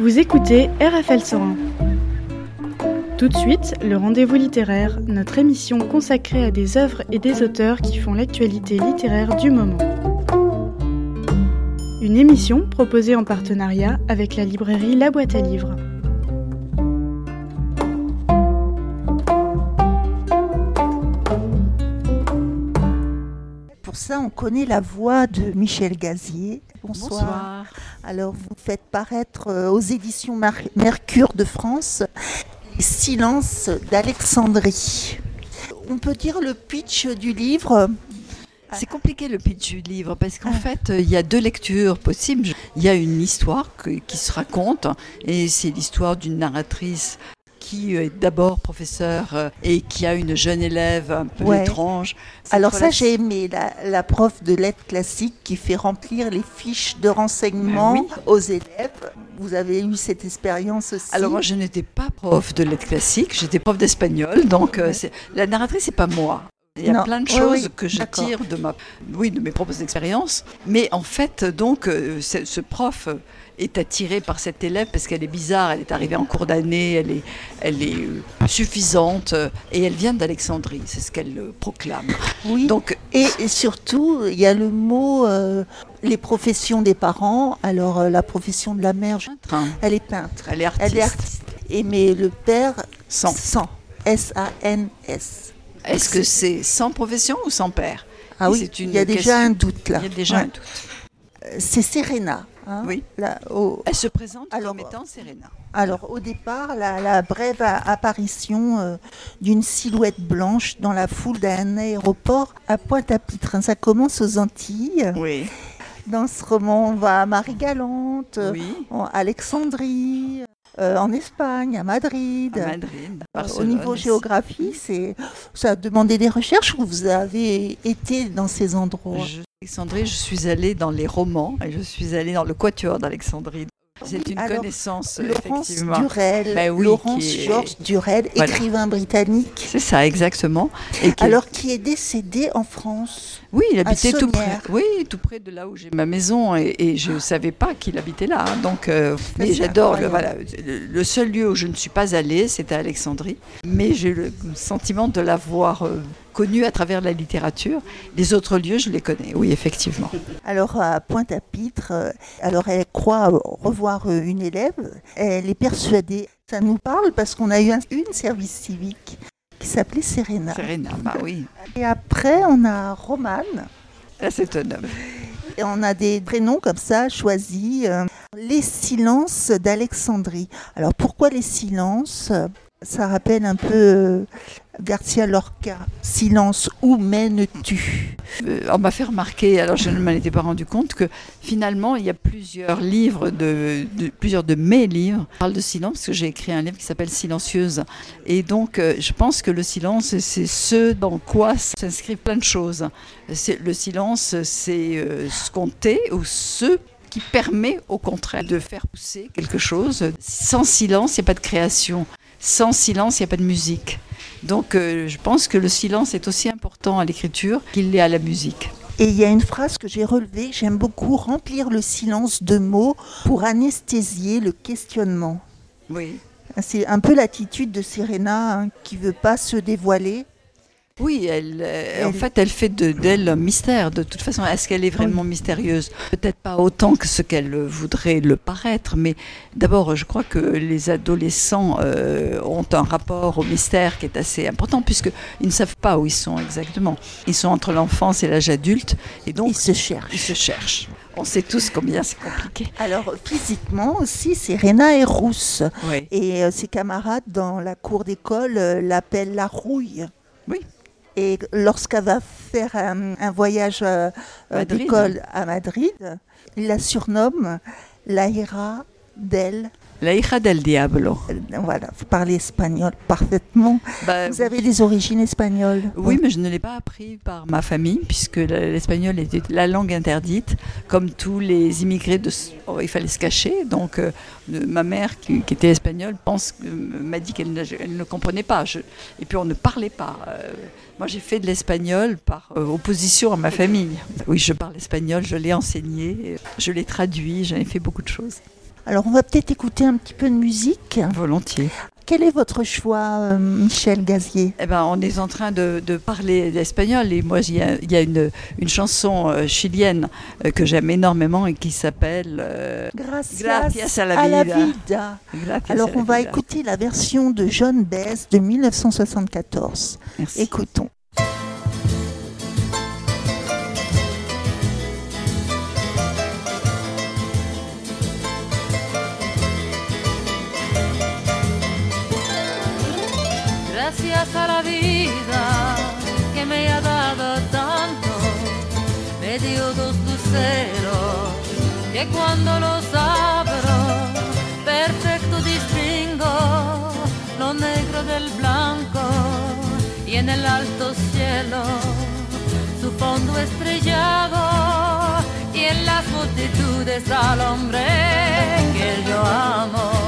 Vous écoutez RFL 101. Tout de suite, le rendez-vous littéraire, notre émission consacrée à des œuvres et des auteurs qui font l'actualité littéraire du moment. Une émission proposée en partenariat avec la librairie La Boîte à Livres. Pour ça, on connaît la voix de Michel Gazier. Bonsoir. Bonsoir. Alors, vous faites paraître euh, aux éditions Mercure de France Les Silences d'Alexandrie. On peut dire le pitch du livre? C'est compliqué le pitch du livre parce qu'en fait, euh, il y a deux lectures possibles. Il y a une histoire que- qui se raconte et c'est l'histoire d'une narratrice qui est d'abord professeure euh, et qui a une jeune élève un peu Ouais. étrange. Cette Alors ça, j'ai aimé la, la prof de lettres classiques qui fait remplir les fiches de renseignements Ben oui. aux élèves. Vous avez eu cette expérience aussi Alors moi, je n'étais pas prof de lettres classiques, j'étais prof d'espagnol, donc euh, la narratrice, c'est pas moi. Il y a Non. plein de choses oui, que je tire de ma, oui, de mes propres expériences. Mais en fait, donc, euh, ce, prof euh, est attiré par cette élève parce qu'elle est bizarre. Elle est arrivée en cours d'année, elle est, elle est euh, suffisante euh, et elle vient d'Alexandrie. C'est ce qu'elle euh, proclame. Oui. Donc, Et, et surtout, il y a le mot euh, les professions des parents. Alors, euh, la profession de la mère, hein. elle est peintre. elle est artiste. Elle est artiste. Et mais le père, Sans. sans. S-A-N-S. Est-ce que c'est sans profession ou sans père? Ah oui, il y a déjà un doute là. Il y a déjà Ouais. un doute. C'est Serena. Hein, Oui. là, au- Elle se présente Alors, comme étant Serena. Alors au départ, la, la brève apparition euh, d'une silhouette blanche dans la foule d'un aéroport à Pointe-à-Pitre. hein. Ça commence aux Antilles. Oui. Dans ce roman, on va à Marie-Galante, Oui. en Alexandrie, euh, en Espagne, à Madrid. À Madrid. Euh, Au niveau géographie, c'est ça a demandé des recherches ou vous avez été dans ces endroits? Je, Alexandrie, je suis allée dans les romans et je suis allée dans le quatuor d'Alexandrie. C'est une Alors, connaissance, Laurence effectivement. Durel, oui, Laurence est- Georges Durel, Voilà. écrivain britannique, C'est ça, exactement. Et qui- alors qui est décédé en France. oui, il habitait tout près. Oui, tout près de là où j'ai ma maison et, et je ne savais pas qu'il habitait là. hein. Donc, euh, mais j'adore. Le, voilà, le, seul lieu où je ne suis pas allée, c'était à Alexandrie. Mais j'ai eu le sentiment de l'avoir euh, connu à travers la littérature. Les autres lieux, je les connais. Oui, effectivement. Alors à Pointe-à-Pitre, euh, alors elle croit revoir euh, une élève, elle est persuadée. Ça nous parle parce qu'on a eu un- une service civique qui s'appelait Serena. Serena, bah oui. Et après, on a Romane. Là, c'est un homme. Et on a des prénoms comme ça choisis. euh, les silences d'Alexandrie. Alors pourquoi les silences? Ça rappelle un peu euh, Garcia Lorca. Silence, où mènes-tu? Euh, on m'a fait remarquer, alors je ne m'en étais pas rendu compte, que finalement il y a plusieurs livres, de, plusieurs de mes livres qui parlent de silence, parce que j'ai écrit un livre qui s'appelle Silencieuse. Et donc euh, je pense que le silence, c'est ce dans quoi s'inscrivent plein de choses. Le silence, c'est ce qu'on tait ou ce qui permet au contraire de faire pousser quelque chose. Sans silence, il n'y a pas de création. Sans silence, il n'y a pas de musique. Donc euh, je pense que le silence est aussi important à l'écriture qu'il l'est à la musique. Et il y a une phrase que j'ai relevée, j'aime beaucoup, remplir le silence de mots pour anesthésier le questionnement. Oui. C'est un peu l'attitude de Serena hein, qui veut pas se dévoiler. Oui, elle, euh, en Elle- fait, elle fait de- d'elle un mystère. De toute façon, est-ce qu'elle est vraiment mystérieuse? Peut-être pas autant que ce qu'elle voudrait le paraître, mais d'abord, je crois que les adolescents euh, ont un rapport au mystère qui est assez important, puisqu'ils ne savent pas où ils sont exactement. Ils sont entre l'enfance et l'âge adulte, et donc Il se cherche. ils se cherchent. On sait tous combien c'est compliqué. Alors physiquement aussi, Serena est rousse. Oui. Et euh, ses camarades dans la cour d'école euh, l'appellent la rouille. Oui. Et lorsqu'elle va faire un, un voyage euh, euh, d'école à Madrid, il la surnomme la Hira del. La hija del diablo. euh, Voilà, vous parlez espagnol parfaitement. Bah, Vous avez des origines espagnoles Oui, mais je ne l'ai pas appris par ma famille, puisque l'espagnol était la langue interdite. Comme tous les immigrés, de, oh, il fallait se cacher. Donc, euh, ma mère, qui, qui était espagnole, pense que- m'a dit qu'elle ne, comprenait pas. Je- et puis, on ne parlait pas. Euh, moi, j'ai fait de l'espagnol par euh, opposition à ma famille. Oui, je parle espagnol, je l'ai enseigné, je l'ai traduit, j'en ai fait beaucoup de choses. Alors on va peut-être écouter un petit peu de musique. Volontiers. Quel est votre choix, euh, Michel Gazier? Eh ben, On est en train de, parler d'espagnol et moi, il y a, une, une, chanson euh, chilienne euh, que j'aime énormément et qui s'appelle Gracias, a la vida. Alors, on va écouter la version de John Bess de 1974. Écoutons. A la vida que me ha dado tanto, me dio dos luceros que cuando los abro, perfecto distingo lo negro del blanco. Y en el alto cielo su fondo estrellado. Y en las multitudes al hombre que yo amo.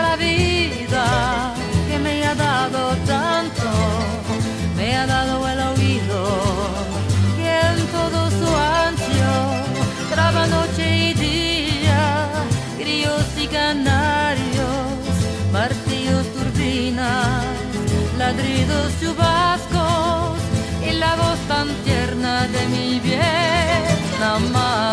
La vida que me ha dado tanto, me ha dado el oído que en todo su ancho traba noche y día, grillos y canarios, martillos, turbinas, ladridos, chubascos y la voz tan tierna de mi bien amado.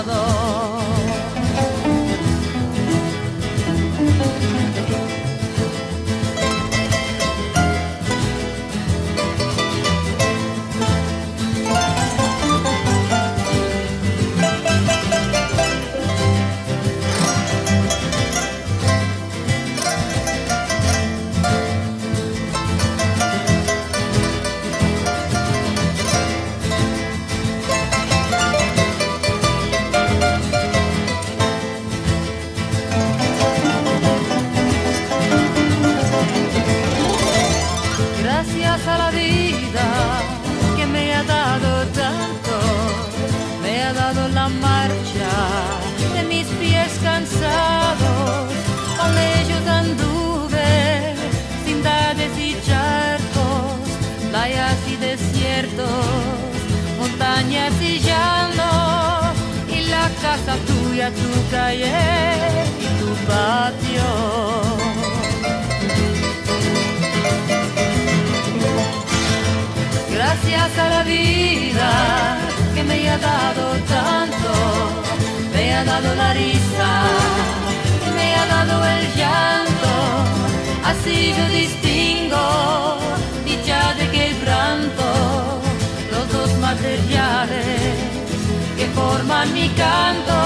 Tu calle y tu patio. Gracias a la vida que me ha dado tanto, me ha dado la risa, me ha dado el llanto, así yo distingo dicha de que pronto los dos materiales forman mi canto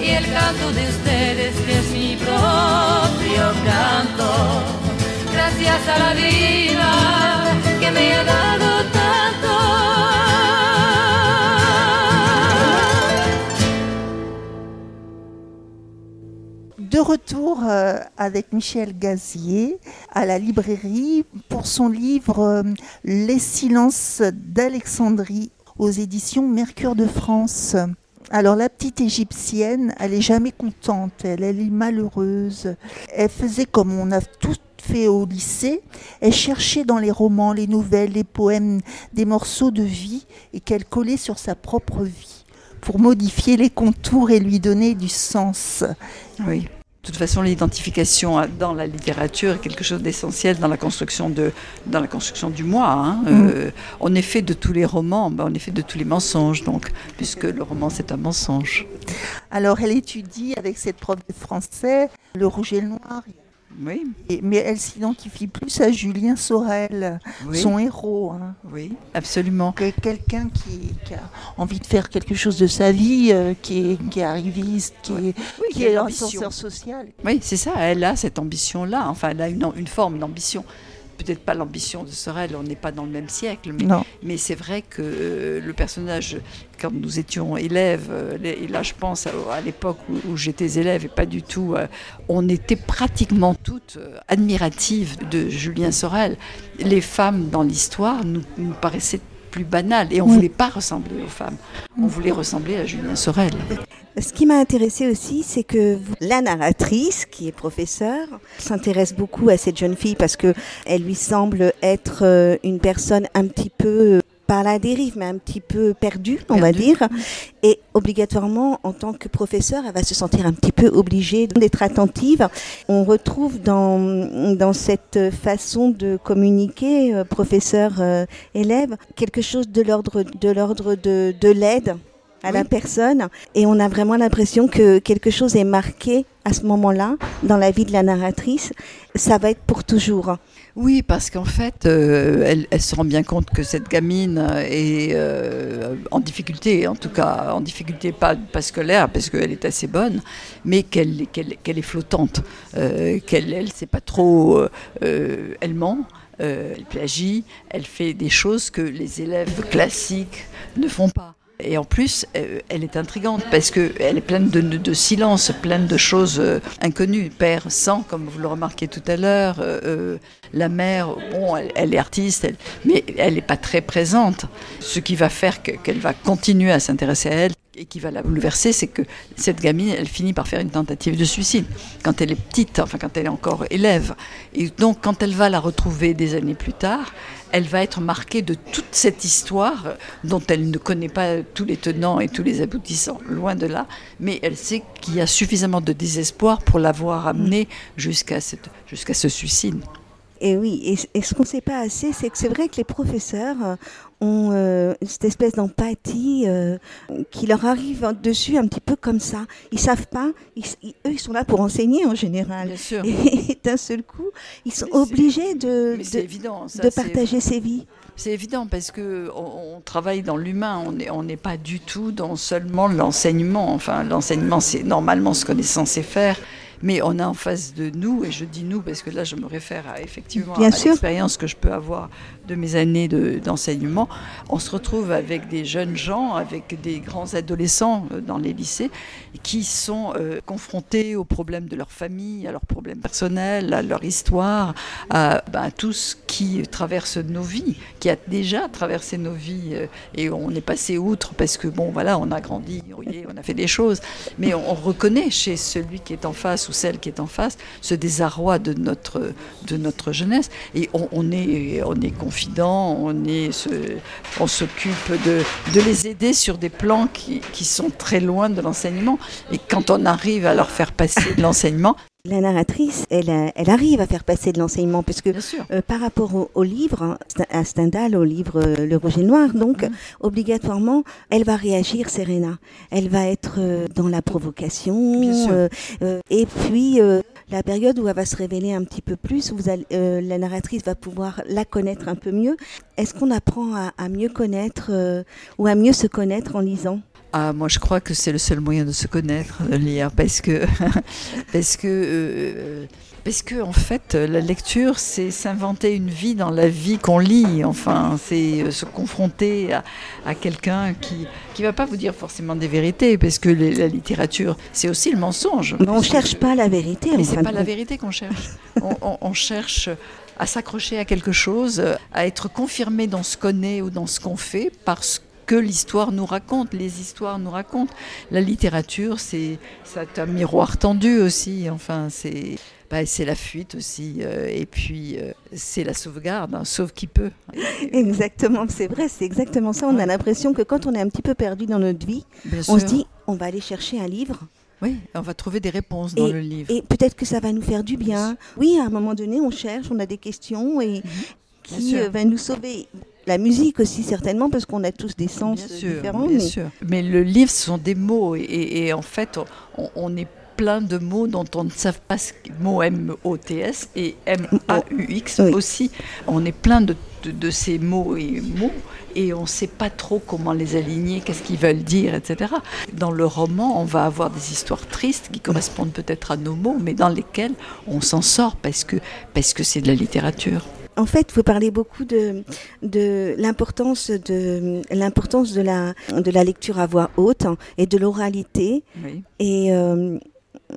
y el canto de ustedes que es mi propio canto. Gracias a la vida que me ha dado tanto. de retour euh, avec Michel Gazier à la librairie pour son livre euh, Les silences d'Alexandrie aux éditions Mercure de France. Alors la petite égyptienne, elle est jamais contente, elle, elle est malheureuse. Elle faisait comme on a tout fait au lycée, elle cherchait dans les romans, les nouvelles, les poèmes des morceaux de vie et qu'elle collait sur sa propre vie pour modifier les contours et lui donner du sens. Oui. De toute façon, l'identification dans la littérature est quelque chose d'essentiel dans la construction de, dans la construction du moi. Hein. Mm. Euh, on est fait de tous les romans, ben, on est fait de tous les mensonges, donc, puisque le roman c'est un mensonge. Alors, elle étudie avec cette prof de français le rouge et le noir. Oui. mais elle s'identifie plus à Julien Sorel, son héros. Hein. Oui, absolument. Quelqu'un qui, a envie de faire quelque chose de sa vie, euh, qui, est, qui, est, arriviste, qui est, qui est social. Oui, c'est ça. Elle a cette ambition-là. Enfin, elle a une, une forme d'ambition peut-être pas l'ambition de Sorel, on n'est pas dans le même siècle, mais, c'est vrai que euh, le personnage, quand nous étions élèves, euh, et là je pense à, à l'époque où, où j'étais élève et pas du tout, euh, on était pratiquement toutes admiratives de Julien Sorel. Les femmes dans l'histoire nous, nous paraissaient plus banales et on ne Oui. voulait pas ressembler aux femmes, on voulait ressembler à Julien Sorel. Ce qui m'a intéressé aussi, c'est que la narratrice, qui est professeure, s'intéresse beaucoup à cette jeune fille parce que elle lui semble être euh, une personne un petit peu euh, pas à la dérive, mais un petit peu perdue, on va dire. Et obligatoirement, en tant que professeur, elle va se sentir un petit peu obligée d'être attentive. On retrouve dans, dans cette façon de communiquer, euh, professeur-élève, quelque chose de l'ordre de, l'ordre de, de l'aide à la personne et on a vraiment l'impression que quelque chose est marqué à ce moment-là dans la vie de la narratrice. Ça va être pour toujours. Oui, parce qu'en fait, euh, elle, elle se rend bien compte que cette gamine est euh, en difficulté, en tout cas en difficulté pas, pas scolaire, parce qu'elle est assez bonne, mais qu'elle qu'elle qu'elle est flottante, euh, qu'elle elle sait pas trop, elle ment. elle plagie, elle fait des choses que les élèves classiques ne font pas. Et en plus, euh, elle est intrigante parce qu'elle est pleine de, de, silence, pleine de choses euh, inconnues. Père, sang, comme vous le remarquez tout à l'heure. euh, la mère, bon, elle, est artiste, mais elle n'est pas très présente. Ce qui va faire que- qu'elle va continuer à s'intéresser à elle et qui va la bouleverser, c'est que cette gamine, elle finit par faire une tentative de suicide quand elle est petite, enfin quand elle est encore élève. Et donc, quand elle va la retrouver des années plus tard, elle va être marquée de toute cette histoire dont elle ne connaît pas tous les tenants et tous les aboutissants, loin de là, mais elle sait qu'il y a suffisamment de désespoir pour l'avoir amenée jusqu'à ce suicide. Et oui, et, et ce qu'on ne sait pas assez, c'est que c'est vrai que les professeurs euh, ont euh, cette espèce d'empathie euh, qui leur arrive dessus un petit peu comme ça. Ils savent pas, ils- ils- eux ils sont là pour enseigner en général. Bien sûr. Et d'un seul coup, ils sont Mais obligés de, de, évident. ça, de c'est- partager ces vies. C'est évident parce que on, on travaille dans l'humain, on n'est on n'est pas du tout dans seulement l'enseignement. Enfin, l'enseignement, c'est normalement ce qu'on est censé faire. Mais on a en face de nous, et je dis nous parce que là je me réfère à, effectivement Bien à l'expérience que je peux avoir de mes années de- d'enseignement, on se retrouve avec des jeunes gens, avec des grands adolescents euh, dans les lycées, qui sont euh, confrontés aux problèmes de leur famille, à leurs problèmes personnels, à leur histoire, à, ben, tout ce qui traverse nos vies, qui a déjà traversé nos vies, euh, et on est passé outre parce que bon voilà, on a grandi, on a fait des choses, mais on, on reconnaît chez celui qui est en face ou celle qui est en face ce désarroi de notre de notre jeunesse, et on, est on est on est on s'occupe de, de les aider sur des plans qui, qui sont très loin de l'enseignement. Et quand on arrive à leur faire passer de l'enseignement, La narratrice, elle, euh, elle arrive à faire passer de l'enseignement, parce que bien sûr. Euh, par rapport au, au livre, hein, à Stendhal, au livre euh, Le Rouge et Noir, donc, Mhm. obligatoirement, elle va réagir, Serena. Elle va être euh, dans la provocation. Et puis, euh, la période où elle va se révéler un petit peu plus, où vous allez- euh, la narratrice va pouvoir la connaître un peu mieux. Est-ce qu'on apprend à, à mieux connaître euh, ou à mieux se connaître en lisant? Ah, moi, je crois que c'est le seul moyen de se connaître, de lire, parce que, parce que, euh, parce que, en fait, la lecture, c'est s'inventer une vie dans la vie qu'on lit. Enfin, c'est euh, se confronter à, à quelqu'un qui, qui va pas vous dire forcément des vérités, parce que les- la littérature, c'est aussi le mensonge. Mais On cherche que- pas la vérité. Mais c'est pas la vérité qu'on cherche. On, on- on cherche à s'accrocher à quelque chose, à être confirmé dans ce qu'on est ou dans ce qu'on fait parce que l'histoire nous raconte, les histoires nous racontent. La littérature, c'est un miroir tendu aussi. Enfin, c'est bah, c'est la fuite aussi. euh, et puis, euh, c'est la sauvegarde, hein, sauve qui peut. Exactement, c'est vrai, c'est exactement ça. On a l'impression que quand on est un petit peu perdu dans notre vie, Bien on se dit, on va aller chercher un livre Oui, on va trouver des réponses dans le livre. Et peut-être que ça va nous faire du bien. Oui, à un moment donné, on cherche, on a des questions et Mhm. Qui euh, va nous sauver. La musique aussi, certainement, parce qu'on a tous des sens Bien sûr, différents. bien mais- sûr. Mais le livre, ce sont des mots. Et, en fait, on, on est plein de mots dont on ne sait pas ce que mots M-O-T-S et M-A-U-X Oui. aussi. On est plein de, de- de ces mots et mots et on ne sait pas trop comment les aligner, qu'est-ce qu'ils veulent dire, etc. Dans le roman, on va avoir des histoires tristes qui correspondent peut-être à nos mots, mais dans lesquelles on s'en sort parce que parce que c'est de la littérature. En fait, vous parlez beaucoup de, de l'importance de l'importance de la de la lecture à voix haute et de l'oralité. Oui. Et euh,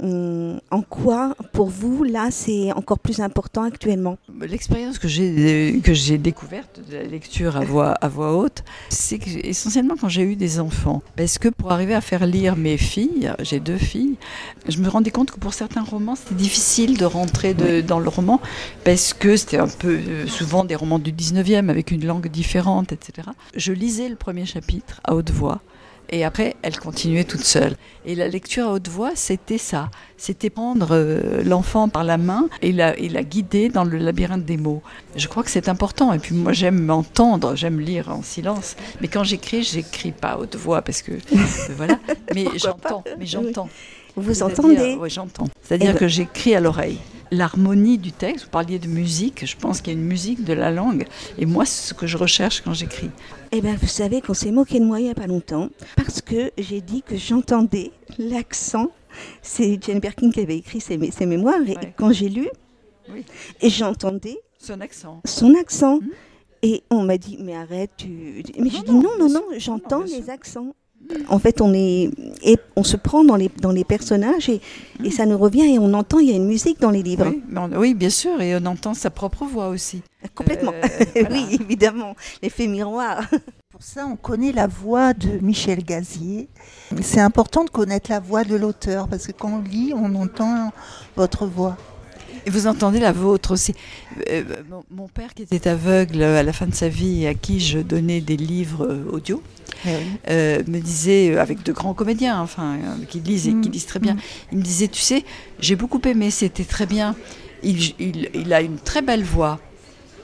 en quoi, pour vous, là, c'est encore plus important actuellement L'expérience que j'ai que j'ai découverte de la lecture à voix à voix haute, c'est essentiellement quand j'ai eu des enfants, parce que pour arriver à faire lire mes filles, j'ai deux filles, je me rendais compte que pour certains romans c'était difficile de rentrer de- dans le roman parce que c'était un peu euh, souvent des romans du 19e avec une langue différente, etc. Je lisais le premier chapitre à haute voix. Et après, elle continuait toute seule. Et la lecture à haute voix, c'était ça. C'était prendre euh, l'enfant par la main et la, et la guider dans le labyrinthe des mots. Je crois que c'est important. Et puis moi, j'aime m'entendre, j'aime lire en silence. Mais quand j'écris, j'écris pas à haute voix parce que euh, voilà. Mais j'entends. Mais j'entends. Vous entendez Oui, j'entends. C'est-à-dire Eh ben- que j'écris à l'oreille. L'harmonie du texte, vous parliez de musique, je pense qu'il y a une musique de la langue. Et moi, c'est ce que je recherche quand j'écris. Eh bien, vous savez qu'on s'est moqué de moi il n'y a pas longtemps parce que j'ai dit que j'entendais l'accent. C'est Jane Birkin qui avait écrit ses, mé- ses mémoires et Ouais. quand j'ai lu, Oui. et j'entendais Son accent. son accent. Mhm. Et on m'a dit, mais arrête, tu... Mais je Non, dis, non, non, non, j'entends les accents. En fait, on est et on se prend dans les dans les personnages et, et ça nous revient et on entend il y a une musique dans les livres Oui, mais on- oui, bien sûr. Et on entend sa propre voix aussi. complètement. Euh, voilà. oui, évidemment, l'effet miroir. Pour ça, on connaît la voix de Michel Gazier. C'est important de connaître la voix de l'auteur parce que quand on lit, on entend votre voix. Et vous entendez la vôtre aussi. Euh, mon, père, qui était aveugle à la fin de sa vie et à qui je donnais des livres euh, audio, euh, me disait, euh, avec de grands comédiens, enfin, euh, qui lisent et qui Mm. lisent très bien, Mm. il me disait, tu sais, j'ai beaucoup aimé, c'était très bien. Il, il- il a une très belle voix.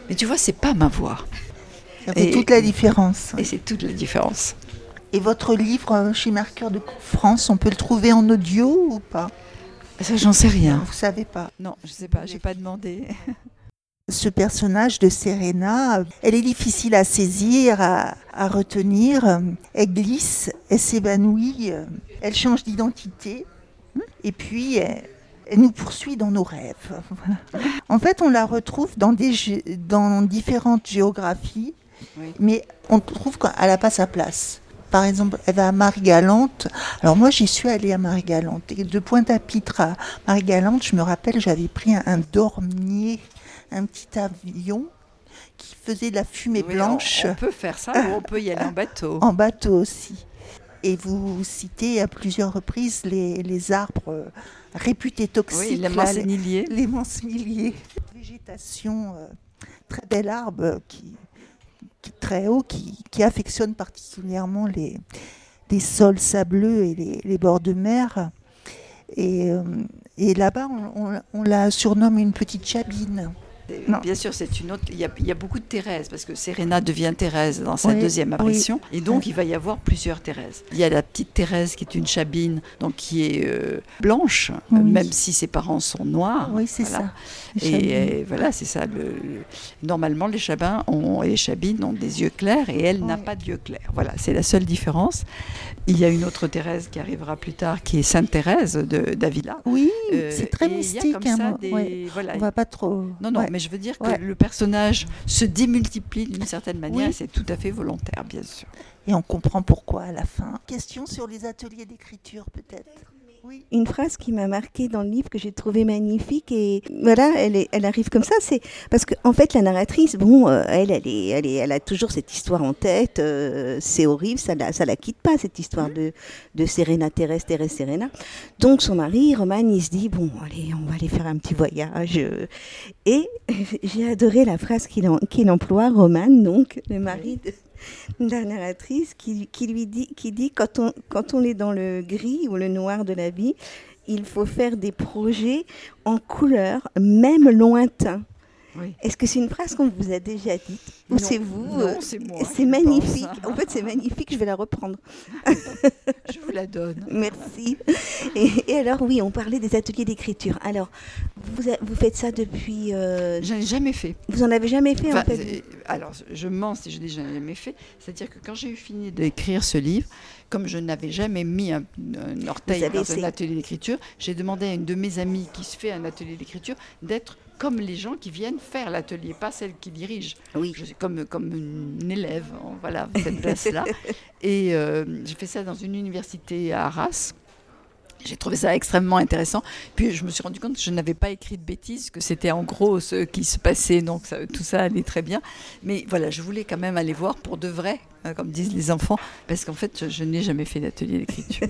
Mais tu vois, c'est pas ma voix. Ça fait Et- toute la différence. Et c'est toute la différence. Et votre livre chez Marqueur de France, on peut le trouver en audio ou pas? Ça, j'en sais rien. Vous savez pas. Non, je sais pas, j'ai pas demandé. Ce personnage de Serena, elle est difficile à saisir, à, à retenir. Elle glisse, elle s'évanouit, elle change d'identité. Et puis, elle, elle nous poursuit dans nos rêves. Voilà. En fait, on la retrouve dans, des, gé- dans différentes géographies, Oui. mais on trouve qu'elle n'a pas sa place. Par exemple, elle va à Marie-Galante. Alors moi, j'y suis allée à Marie-Galante. Et de Pointe-à-Pitre à Marie-Galante, je me rappelle, j'avais pris un, un dormier, un petit avion qui faisait de la fumée Oui, blanche On, on peut faire ça ou on peut y aller en bateau. en bateau aussi. Et vous citez à plusieurs reprises les, les arbres euh, réputés toxiques. Oui, la là, mansanilier. les mansemilliers. Végétation, euh, très bel arbre qui, très haut, qui, qui affectionne particulièrement les, les sols sableux et les, les bords de mer. Et, euh, et là-bas, on, on- on la surnomme une petite chabine. Non. Bien sûr, c'est une autre. Il y, a, il y a beaucoup de Thérèse parce que Serena devient Thérèse dans sa Oui, deuxième oui. apparition, et donc il va y avoir plusieurs Thérèse. Il y a la petite Thérèse qui est une chabine, donc qui est euh, blanche, Oui. euh, même si ses parents sont noirs. oui, c'est Voilà. ça. Et, euh, voilà, c'est ça. Le, le- Normalement, les chabins ont, et les chabines ont des yeux clairs et elle n'a pas d'yeux clairs. Voilà, c'est la seule différence. Il y a une autre Thérèse qui arrivera plus tard, qui est Sainte Thérèse de d'Avila. Oui, Euh, c'est très et il y a mystique. comme hein, ça moi. des- Ouais. voilà, On va pas trop. non, non, Ouais. Mais je veux dire que Ouais. le personnage se démultiplie d'une certaine manière, Oui. et c'est tout à fait volontaire, bien sûr. Et on comprend pourquoi à la fin. Question sur les ateliers d'écriture, peut-être. Oui. Une phrase qui m'a marquée dans le livre que j'ai trouvé magnifique et voilà, elle, est, elle arrive comme ça, c'est parce que en fait la narratrice, bon, euh, elle, elle est, elle est, elle a toujours cette histoire en tête, euh, c'est horrible, ça la, ça la quitte pas cette histoire de, de Serena Thérèse, Thérèse Serena. Donc son mari, Roman, il se dit bon, allez, on va aller faire un petit voyage. Et j'ai adoré la phrase qu'il en- qu'il emploie, Roman, donc le mari de la narratrice, qui, qui lui dit, qui dit quand on, quand on est dans le gris ou le noir de la vie, il faut faire des projets en couleur, même lointains. Oui. Est-ce que c'est une phrase qu'on vous a déjà dite Ou c'est vous non, euh, c'est moi C'est magnifique. pense. En fait, c'est magnifique. Je vais la reprendre. Je vous la donne. Merci. Et, et alors, oui, on parlait des ateliers d'écriture. Alors, vous, a- vous faites ça depuis. euh, Je n'ai jamais fait. vous en avez jamais fait, Enfin, en fait euh, alors, je mens si je dis que je n'ai jamais fait. C'est-à-dire que quand j'ai eu fini d'écrire ce livre, comme je n'avais jamais mis un, un orteil dans essayé. un atelier d'écriture, j'ai demandé à une de mes amies qui se fait un atelier d'écriture d'être comme les gens qui viennent faire l'atelier, pas celle qui dirige. Oui. Je comme, comme une élève, hein, voilà, cette place-là. Et euh, j'ai fait ça dans une université à Arras. J'ai trouvé ça extrêmement intéressant. Puis je me suis rendu compte que je n'avais pas écrit de bêtises, que c'était en gros ce qui se passait, donc ça- tout ça allait très bien. Mais voilà, je voulais quand même aller voir pour de vrai, hein, comme disent les enfants, parce qu'en fait, je, je n'ai jamais fait d'atelier d'écriture.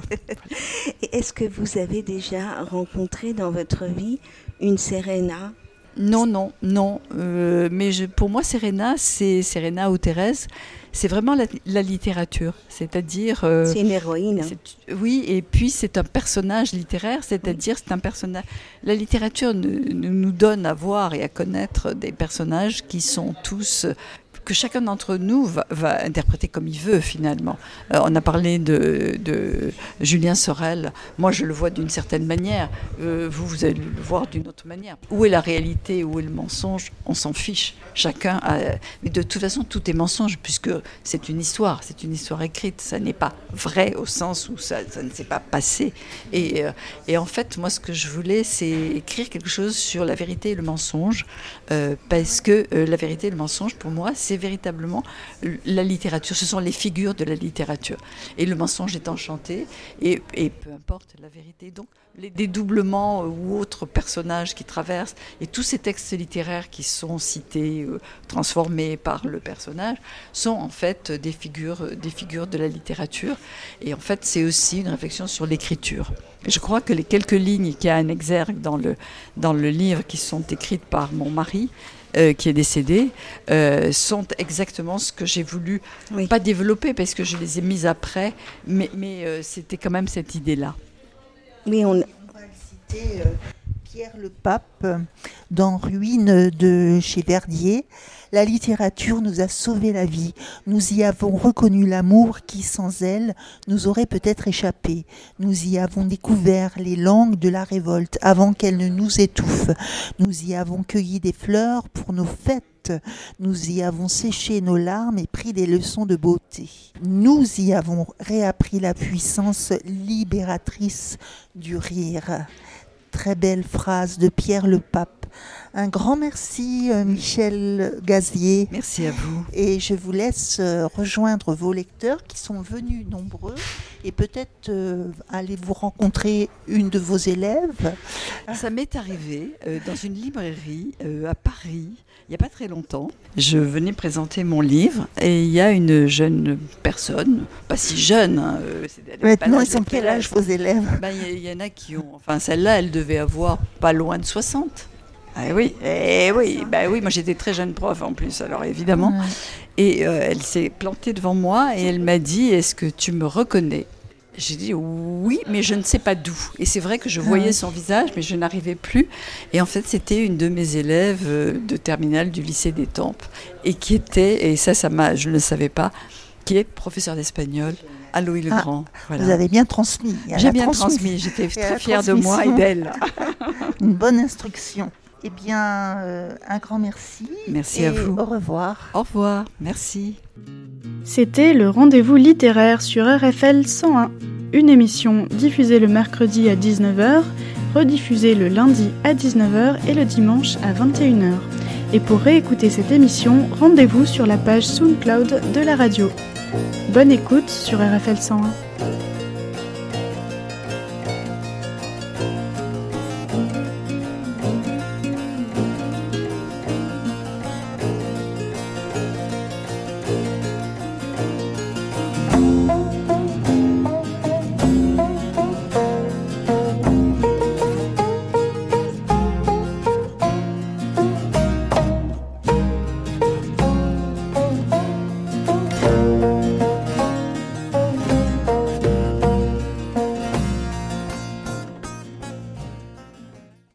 Et Est-ce que vous avez déjà rencontré dans votre vie une Serena Non, non, non. Euh, mais je- pour moi, Serena, c'est Serena ou Thérèse, c'est vraiment la, la littérature. C'est-à-dire. euh, C'est une héroïne. hein. oui, et puis c'est un personnage littéraire, c'est-à-dire c'est un personnage. La littérature ne- ne- nous donne à voir et à connaître des personnages qui sont tous que chacun d'entre nous va, interpréter comme il veut finalement. Euh, on a parlé de, Julien Sorel. Moi, je le vois d'une certaine manière. Euh, vous, vous allez le voir d'une autre manière. Où est la réalité? Où est le mensonge? On s'en fiche. Chacun a... Mais de toute façon, tout est mensonge puisque c'est une histoire. C'est une histoire écrite. Ça n'est pas vrai au sens où ça, ne s'est pas passé. Et, euh, et en fait, moi, ce que je voulais, c'est écrire quelque chose sur la vérité et le mensonge. parce que la vérité et le mensonge, pour moi, c'est véritablement l- la littérature. Ce sont les figures de la littérature. Et le mensonge est enchanté. Et, peu importe la vérité. Donc, les dédoublements euh, ou autres personnages qui traversent, et tous ces textes littéraires qui sont cités, euh, transformés par le personnage, sont en fait des figures, des figures de la littérature. Et en fait, c'est aussi une réflexion sur l'écriture. Je crois que les quelques lignes qu'il y a en exergue dans le, dans le livre qui sont écrites par mon mari, euh, qui est décédé, euh, sont exactement ce que j'ai voulu, Oui. pas développer parce que je les ai mises après, mais, mais euh, c'était quand même cette idée-là. Oui, on, Pierre le Pape, dans Ruine de chez Verdier. La littérature nous a sauvé la vie. Nous y avons reconnu l'amour qui, sans elle, nous aurait peut-être échappé. Nous y avons découvert les langues de la révolte avant qu'elle ne nous étouffe. Nous y avons cueilli des fleurs pour nos fêtes. Nous y avons séché nos larmes et pris des leçons de beauté. Nous y avons réappris la puissance libératrice du rire. Très belle phrase de Pierre le Pape. Un grand merci euh, Michel Gazier. Merci à vous. Et je vous laisse euh, rejoindre vos lecteurs qui sont venus nombreux et peut-être euh, aller vous rencontrer une de vos élèves. Ça m'est arrivé euh, dans une librairie euh, à Paris, il n'y a pas très longtemps. Je venais présenter mon livre et il y a une jeune personne, pas si jeune, hein, Maintenant, ils ont des quel âge vos élèves? Ben, Il y, il y en a qui ont. Enfin, celle-là, elle devait avoir pas loin de 60. Ah oui, eh oui, bah oui, moi j'étais très jeune prof en plus, alors évidemment. Ouais. Et euh, elle s'est plantée devant moi et elle m'a dit Est-ce que tu me reconnais? J'ai dit oui, mais je ne sais pas d'où. Et c'est vrai que je voyais son visage, mais je n'arrivais plus. Et en fait, c'était une de mes élèves euh, de terminale du lycée des Tempes et qui était, et ça, ça m'a, je ne le savais pas, qui est professeur d'espagnol à Louis le Ah, Grand. Voilà. Vous avez bien transmis. J'ai bien transmis. transmis, j'étais très fière de moi et d'elle. Une bonne instruction. Eh bien, euh, un grand merci. Merci et à vous. Au revoir. Au revoir, merci. C'était le rendez-vous littéraire sur RFL 101, une émission diffusée le mercredi à 19h, rediffusée le lundi à 19h et le dimanche à 21h. Et pour réécouter cette émission, rendez-vous sur la page SoundCloud de la radio. Bonne écoute sur RFL 101.